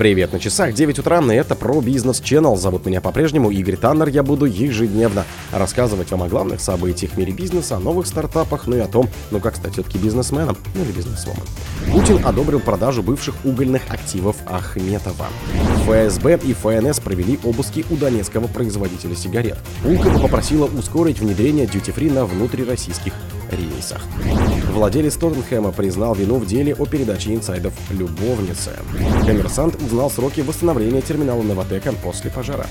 Привет на часах, 9 утра, и это про бизнес Channel. Зовут меня по-прежнему Игорь Таннер. Я буду ежедневно рассказывать вам о главных событиях в мире бизнеса, о новых стартапах, ну и о том, ну как стать все-таки бизнесменом, ну или бизнесвомен. Путин одобрил продажу бывших угольных активов Ахметова. ФСБ и ФНС провели обыски у донецкого производителя сигарет. Пулкова попросила ускорить внедрение дьюти-фри на внутрироссийских рейсах. Владелец Тоттенхэма признал вину в деле о передаче инсайдов любовнице. Коммерсант узнал сроки восстановления терминала Новотека после пожара.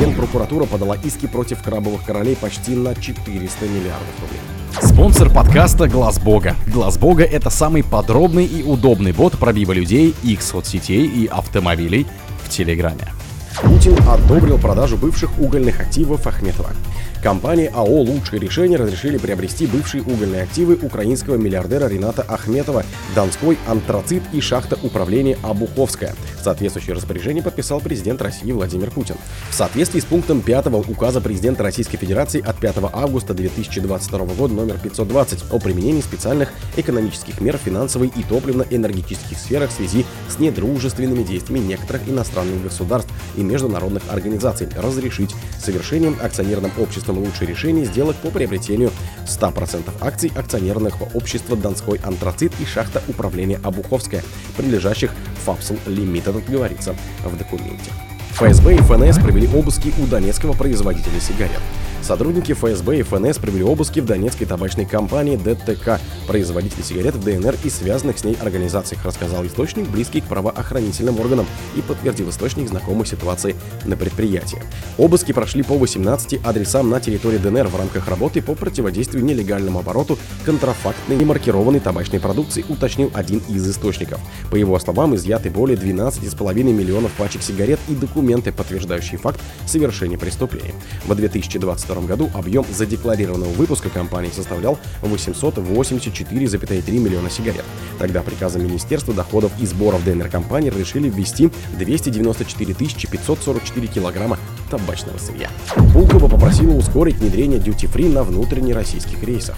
Генпрокуратура подала иски против крабовых королей почти на 400 миллиардов рублей. Спонсор подкаста Глаз Бога. Глаз Бога это самый подробный и удобный бот пробива людей, их соцсетей и автомобилей в Телеграме. Путин одобрил продажу бывших угольных активов Ахметова. Компании АО «Лучшее решение» разрешили приобрести бывшие угольные активы украинского миллиардера Рената Ахметова, Донской антрацит и шахта управления Обуховская. Соответствующее распоряжение подписал президент России Владимир Путин. В соответствии с пунктом 5 указа президента Российской Федерации от 5 августа 2022 года номер 520 о применении специальных экономических мер в финансовой и топливно-энергетических сферах в связи с недружественными действиями некоторых иностранных государств и международных организаций разрешить совершением акционерным обществом обществом лучшее решение сделок по приобретению 100% акций акционерного общества «Донской антрацит» и шахта управления «Обуховская», принадлежащих «Фапсл Лимитед», говорится в документе. ФСБ и ФНС провели обыски у донецкого производителя сигарет. Сотрудники ФСБ и ФНС провели обыски в донецкой табачной компании ДТК, производителя сигарет в ДНР и связанных с ней организациях, рассказал источник, близкий к правоохранительным органам, и подтвердил источник знакомой ситуации на предприятии. Обыски прошли по 18 адресам на территории ДНР в рамках работы по противодействию нелегальному обороту контрафактной и маркированной табачной продукции, уточнил один из источников. По его словам, изъяты более 12,5 миллионов пачек сигарет и документы, подтверждающие факт совершения преступления. В 2020 2022 году объем задекларированного выпуска компании составлял 884,3 миллиона сигарет. Тогда приказом Министерства доходов и сборов ДНР компании разрешили ввести 294 544 килограмма табачного сырья. Пулкова попросила ускорить внедрение дьюти-фри на внутреннероссийских рейсах.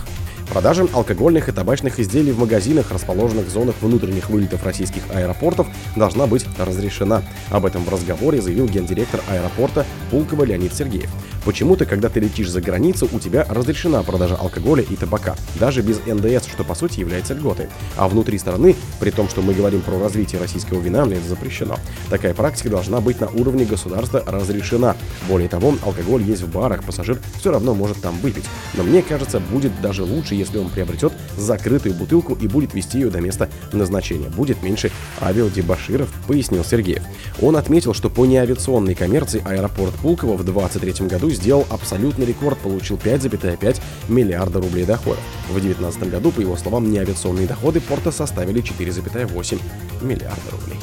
Продажа алкогольных и табачных изделий в магазинах, расположенных в зонах внутренних вылетов российских аэропортов, должна быть разрешена. Об этом в разговоре заявил гендиректор аэропорта Пулкова Леонид Сергеев. Почему-то, когда ты летишь за границу, у тебя разрешена продажа алкоголя и табака, даже без НДС, что по сути является льготой. А внутри страны, при том, что мы говорим про развитие российского вина, это запрещено. Такая практика должна быть на уровне государства разрешена. Более того, алкоголь есть в барах, пассажир все равно может там выпить. Но мне кажется, будет даже лучше, если он приобретет закрытую бутылку и будет вести ее до места назначения. Будет меньше авиадебаширов, пояснил Сергеев. Он отметил, что по неавиационной коммерции аэропорт Пулково в 2023 году сделал абсолютный рекорд, получил 5,5 миллиарда рублей доходов. В 2019 году, по его словам, неавиационные доходы порта составили 4,8 миллиарда рублей.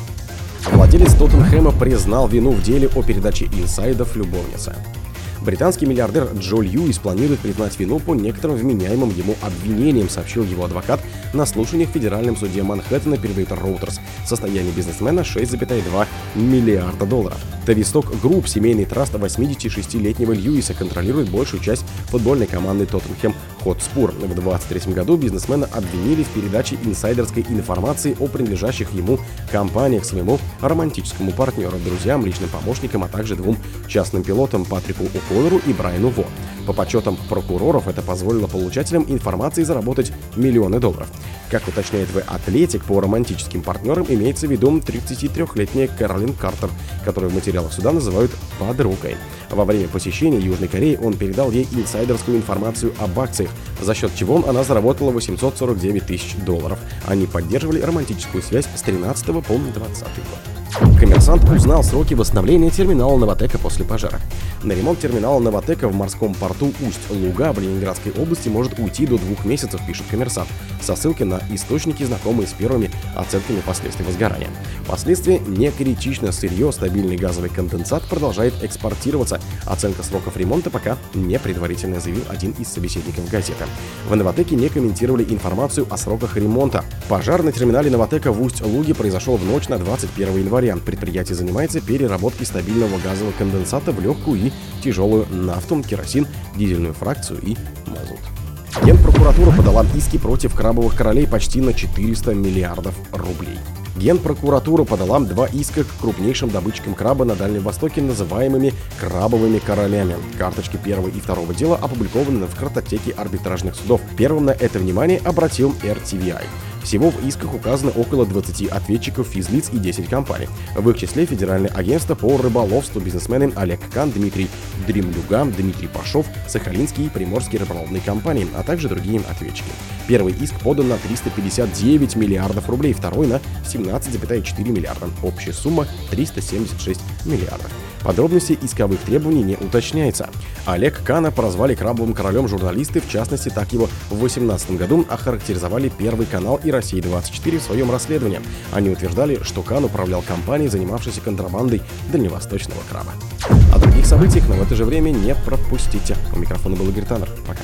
Владелец Тоттенхэма признал вину в деле о передаче инсайдов любовницы. Британский миллиардер Джо Льюис планирует признать вину по некоторым вменяемым ему обвинениям, сообщил его адвокат на слушаниях в Федеральном суде Манхэттена, передает Reuters. Состояние бизнесмена 6,2 миллиарда долларов. Tavistock Group, семейный траст 86-летнего Льюиса, контролирует большую часть футбольной команды Тоттенхэм Хотспур. В 2023 году бизнесмена обвинили в передаче инсайдерской информации о принадлежащих ему компаниях своему романтическому партнеру, друзьям, личным помощникам, а также двум частным пилотам Патрику О'Коннору и Брайану Во. По подсчетам прокуроров, это позволило получателям информации заработать миллионы долларов. Как уточняет в Атлетик, по романтическим партнерам имеется в виду 33-летняя Кэролин Картер, которую в материалах суда называют подругой. Во время посещения Южной Кореи он передал ей инсайдерскую информацию об акциях, за счет чего она заработала 849 тысяч долларов. Они поддерживали романтическую связь с 13 по 20 год. Коммерсант узнал сроки восстановления терминала «Новотека» после пожара. На ремонт терминала «Новотека» в морском порту Усть-Луга в Ленинградской области может уйти до двух месяцев, пишет коммерсант, со ссылки на источники, знакомые с первыми оценками последствий возгорания. Последствия не критично, сырье, стабильный газовый конденсат продолжает экспортироваться. Оценка сроков ремонта пока не предварительная, заявил один из собеседников газеты. В «Новотеке» не комментировали информацию о сроках ремонта. Пожар на терминале «Новотека» в Усть-Луге произошел в ночь на 21 января вариант. Предприятие занимается переработкой стабильного газового конденсата в легкую и тяжелую нафту, керосин, дизельную фракцию и мазут. Генпрокуратура подала иски против крабовых королей почти на 400 миллиардов рублей. Генпрокуратура подала два иска к крупнейшим добытчикам краба на Дальнем Востоке, называемыми крабовыми королями. Карточки первого и второго дела опубликованы в картотеке арбитражных судов. Первым на это внимание обратил RTVI. Всего в исках указано около 20 ответчиков физлиц и 10 компаний. В их числе Федеральное агентство по рыболовству, бизнесмены Олег Кан, Дмитрий Дремлюга, Дмитрий Пашов, Сахалинские и Приморские рыболовные компании, а также другие ответчики. Первый иск подан на 359 миллиардов рублей, второй на 17,4 миллиарда. Общая сумма 376 миллиардов. Подробности исковых требований не уточняется. Олег Кана прозвали крабовым королем журналисты, в частности, так его в 2018 году охарактеризовали Первый канал и Россия-24 в своем расследовании. Они утверждали, что Кан управлял компанией, занимавшейся контрабандой дальневосточного краба. О других событиях, но в это же время не пропустите. У микрофона был Игорь Таннер. Пока.